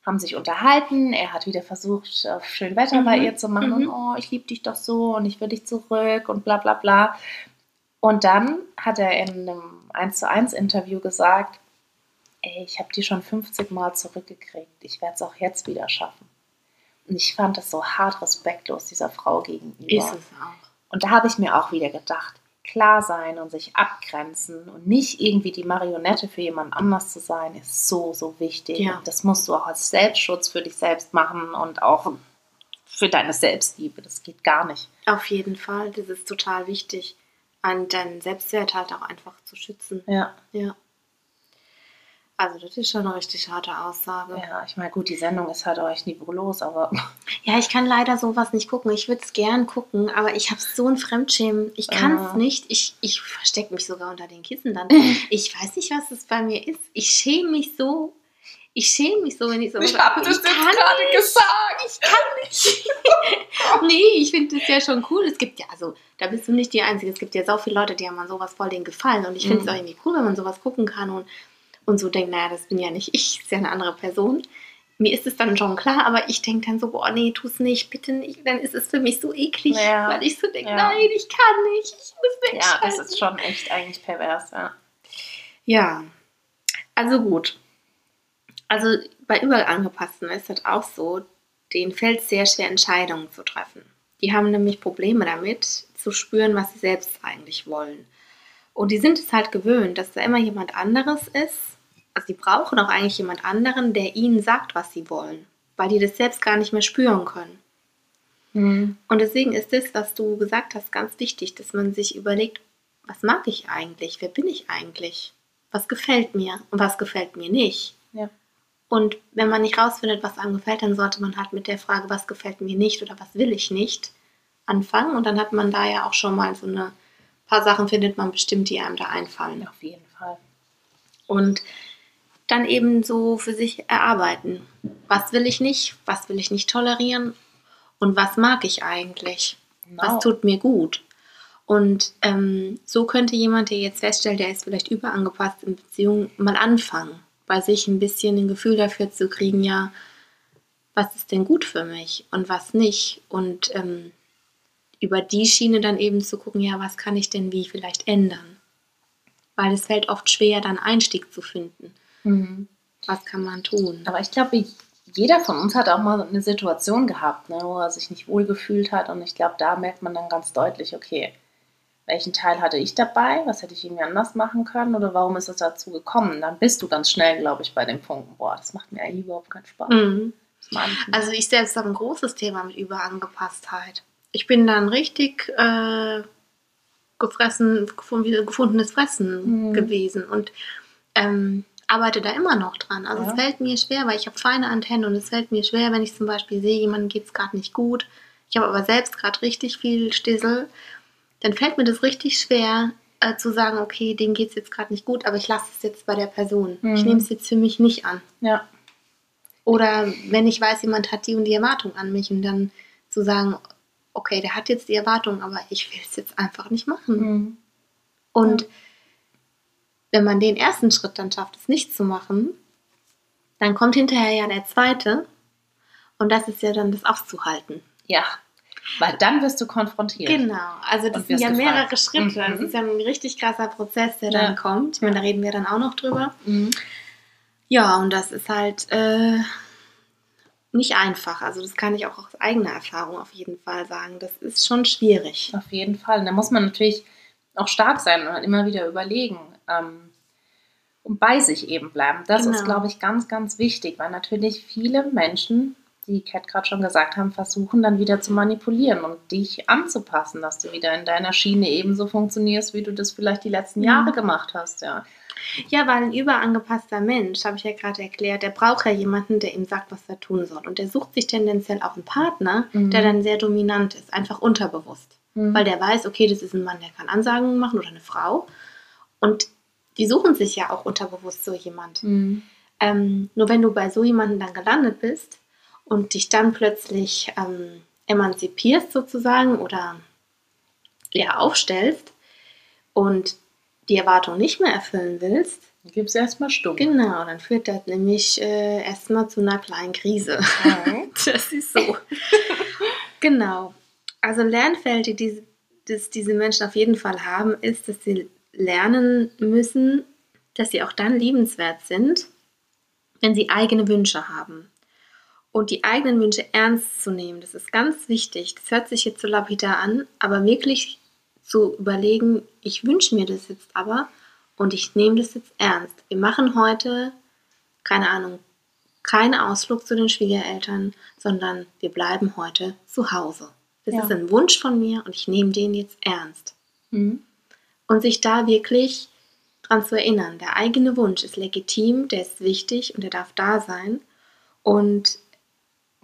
haben sich unterhalten. Er hat wieder versucht, auf schön Wetter mhm. bei ihr zu machen. Mhm. Und, oh, ich liebe dich doch so und ich will dich zurück und bla bla bla. Und dann hat er in einem 1 zu 1 Interview gesagt, ey, ich habe die schon 50 Mal zurückgekriegt, ich werde es auch jetzt wieder schaffen. Und ich fand das so hart respektlos dieser Frau gegenüber. Ist es auch. Und da habe ich mir auch wieder gedacht, klar sein und sich abgrenzen und nicht irgendwie die Marionette für jemand anders zu sein, ist so, so wichtig. Ja. Das musst du auch als Selbstschutz für dich selbst machen und auch für deine Selbstliebe. Das geht gar nicht. Auf jeden Fall, das ist total wichtig, an deinen Selbstwert halt auch einfach zu schützen. Ja. Ja. Also das ist schon eine richtig harte Aussage. Ja, ich meine, gut, die Sendung ist halt euch niveaulos, aber... <laughs> Ja, ich kann leider sowas nicht gucken. Ich würde es gern gucken, aber ich habe so ein Fremdschämen. Ich kann es uh. nicht. Ich, ich verstecke mich sogar unter den Kissen dann. <laughs> ich weiß nicht, was das bei mir ist. Ich schäme mich so. Ich schäme mich so, wenn ich so... Ich habe das jetzt gerade gesagt. Ich kann nicht. <laughs> nee, ich finde das ja schon cool. Es gibt ja, also, da bist du nicht die Einzige. Es gibt ja so viele Leute, die haben an sowas voll den Gefallen. Und ich finde es mhm. auch irgendwie cool, wenn man sowas gucken kann und und so denkt, naja, das bin ja nicht ich, ist ja eine andere Person. Mir ist es dann schon klar, aber ich denke dann so, boah, nee, tu es nicht, bitte nicht. Dann ist es für mich so eklig, ja. weil ich so denke, ja. nein, ich kann nicht, ich muss wegschalten. Ja, das ist schon echt eigentlich pervers, ja. Ja, also gut. Also bei Überangepassten ist das auch so, denen fällt es sehr schwer, Entscheidungen zu treffen. Die haben nämlich Probleme damit, zu spüren, was sie selbst eigentlich wollen. Und die sind es halt gewöhnt, dass da immer jemand anderes ist, also die brauchen auch eigentlich jemand anderen, der ihnen sagt, was sie wollen, weil die das selbst gar nicht mehr spüren können. Mhm. Und deswegen ist das, was du gesagt hast, ganz wichtig, dass man sich überlegt, was mag ich eigentlich? Wer bin ich eigentlich? Was gefällt mir und was gefällt mir nicht? Ja. Und wenn man nicht rausfindet, was einem gefällt, dann sollte man halt mit der Frage, was gefällt mir nicht oder was will ich nicht, anfangen. Und dann hat man da ja auch schon mal so eine paar Sachen findet man bestimmt, die einem da einfallen. Auf jeden Fall. Und dann eben so für sich erarbeiten. Was will ich nicht? Was will ich nicht tolerieren? Und was mag ich eigentlich? Genau. Was tut mir gut? Und ähm, so könnte jemand, der jetzt feststellt, der ist vielleicht überangepasst in Beziehungen, mal anfangen, bei sich ein bisschen ein Gefühl dafür zu kriegen, ja, was ist denn gut für mich und was nicht? Und ähm, über die Schiene dann eben zu gucken, ja, was kann ich denn wie vielleicht ändern? Weil es fällt oft schwer, dann Einstieg zu finden. Mhm. Was kann man tun? Aber ich glaube, jeder von uns hat auch mal eine Situation gehabt, ne, wo er sich nicht wohl gefühlt hat. Und ich glaube, da merkt man dann ganz deutlich, okay, welchen Teil hatte ich dabei? Was hätte ich irgendwie anders machen können? Oder warum ist es dazu gekommen? Dann bist du ganz schnell, glaube ich, bei dem Punkt, boah, das macht mir eigentlich überhaupt keinen Spaß. Mhm. Also ich selbst habe ein großes Thema mit Überangepasstheit. Ich bin dann richtig äh, gefressen, gefundenes Fressen mhm. gewesen. Und ähm, arbeite da immer noch dran. Also ja. es fällt mir schwer, weil ich habe feine Antennen und es fällt mir schwer, wenn ich zum Beispiel sehe, jemandem geht es gerade nicht gut. Ich habe aber selbst gerade richtig viel Stissel. Dann fällt mir das richtig schwer äh, zu sagen, okay, dem geht es jetzt gerade nicht gut, aber ich lasse es jetzt bei der Person. Mhm. Ich nehme es jetzt für mich nicht an. Ja. Oder wenn ich weiß, jemand hat die und die Erwartung an mich und dann zu sagen, okay, der hat jetzt die Erwartung, aber ich will es jetzt einfach nicht machen. Mhm. Und Ja. Wenn man den ersten Schritt dann schafft, es nicht zu machen, dann kommt hinterher ja der zweite. Und das ist ja dann das auszuhalten. Ja, weil dann wirst du konfrontiert. Genau, also das sind ja gefragt. mehrere Schritte. Mhm. Das ist ja ein richtig krasser Prozess, der Ja. dann kommt. Ich meine, da reden wir dann auch noch drüber. Mhm. Ja, und das ist halt äh, nicht einfach. Also das kann ich auch aus eigener Erfahrung auf jeden Fall sagen. Das ist schon schwierig. Auf jeden Fall. Und da muss man natürlich auch stark sein und immer wieder überlegen ähm, und bei sich eben bleiben. Das Genau. ist, glaube ich, ganz, ganz wichtig, weil natürlich viele Menschen, die Kat gerade schon gesagt haben, versuchen dann wieder zu manipulieren und dich anzupassen, dass du wieder in deiner Schiene ebenso funktionierst, wie du das vielleicht die letzten Mhm. Jahre gemacht hast. Ja. Ja, weil ein überangepasster Mensch, habe ich ja gerade erklärt, der braucht ja jemanden, der ihm sagt, was er tun soll. Und der sucht sich tendenziell auch einen Partner, Mhm. der dann sehr dominant ist, einfach unterbewusst. Weil der weiß, okay, das ist ein Mann, der kann Ansagungen machen oder eine Frau. Und die suchen sich ja auch unterbewusst so jemand. Mhm. Ähm, nur wenn du bei so jemandem dann gelandet bist und dich dann plötzlich ähm, emanzipierst sozusagen oder ja aufstellst und die Erwartung nicht mehr erfüllen willst, Gib's erstmal stumm. genau, dann führt das nämlich äh, erstmal zu einer kleinen Krise. Mhm. <laughs> Das ist so. <laughs> genau. Also Lernfelder, die diese, das diese Menschen auf jeden Fall haben, ist, dass sie lernen müssen, dass sie auch dann liebenswert sind, wenn sie eigene Wünsche haben. Und die eigenen Wünsche ernst zu nehmen, das ist ganz wichtig. Das hört sich jetzt so lapidar an, aber wirklich zu überlegen, ich wünsche mir das jetzt aber und ich nehme das jetzt ernst. Wir machen heute, keine Ahnung, keinen Ausflug zu den Schwiegereltern, sondern wir bleiben heute zu Hause. Das Ja. ist ein Wunsch von mir und ich nehme den jetzt ernst. Mhm. Und sich da wirklich dran zu erinnern, der eigene Wunsch ist legitim, der ist wichtig und der darf da sein. Und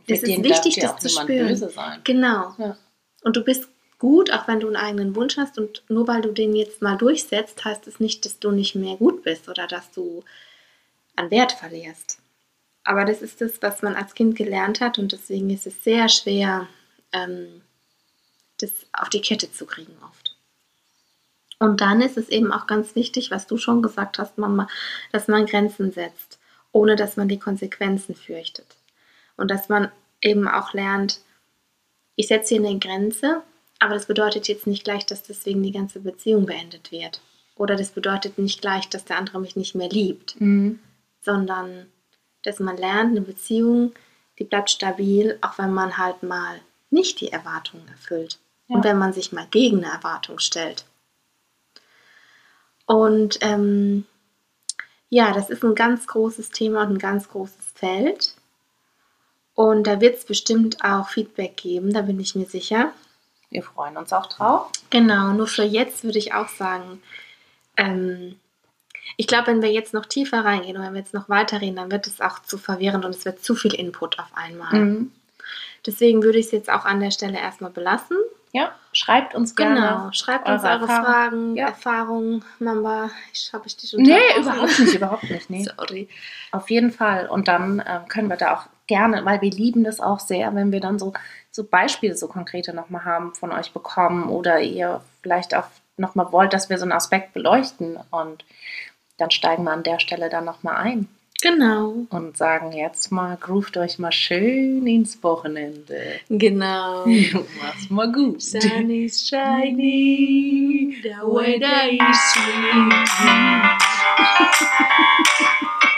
es ist wichtig, das zu spüren. Genau. Ja. Und du bist gut, auch wenn du einen eigenen Wunsch hast. Und nur weil du den jetzt mal durchsetzt, heißt es nicht, dass du nicht mehr gut bist oder dass du an Wert verlierst. Aber das ist das, was man als Kind gelernt hat und deswegen ist es sehr schwer, ähm, das auf die Kette zu kriegen oft. Und dann ist es eben auch ganz wichtig, was du schon gesagt hast, Mama, dass man Grenzen setzt, ohne dass man die Konsequenzen fürchtet. Und dass man eben auch lernt, ich setze hier eine Grenze, aber das bedeutet jetzt nicht gleich, dass deswegen die ganze Beziehung beendet wird. Oder das bedeutet nicht gleich, dass der andere mich nicht mehr liebt, Mhm. sondern dass man lernt, eine Beziehung, die bleibt stabil, auch wenn man halt mal nicht die Erwartungen erfüllt. Ja. Und wenn man sich mal gegen eine Erwartung stellt. Und ähm, ja, das ist ein ganz großes Thema und ein ganz großes Feld. Und da wird es bestimmt auch Feedback geben, da bin ich mir sicher. Wir freuen uns auch drauf. Genau, nur für jetzt würde ich auch sagen, ähm, ich glaube, wenn wir jetzt noch tiefer reingehen und wenn wir jetzt noch weiterreden, dann wird es auch zu verwirrend und es wird zu viel Input auf einmal. Mhm. Deswegen würde ich es jetzt auch an der Stelle erstmal belassen. Ja, schreibt uns gerne. Genau, schreibt uns eure eure Erfahrung. Fragen, Ja. Erfahrungen. Mamba, ich habe ich dich Nee, unterbrochen? überhaupt nicht, überhaupt nicht. Nee. <laughs> Sorry. Auf jeden Fall. Und dann ähm, können wir da auch gerne, weil wir lieben das auch sehr, wenn wir dann so, so Beispiele, so konkrete nochmal haben von euch bekommen oder ihr vielleicht auch nochmal wollt, dass wir so einen Aspekt beleuchten. Und dann steigen wir an der Stelle dann nochmal ein Genau. und sagen jetzt mal, groovt euch mal schön ins Wochenende. Genau. <laughs> Mach's mal gut. Sun is shining, the weather is sweet. <laughs>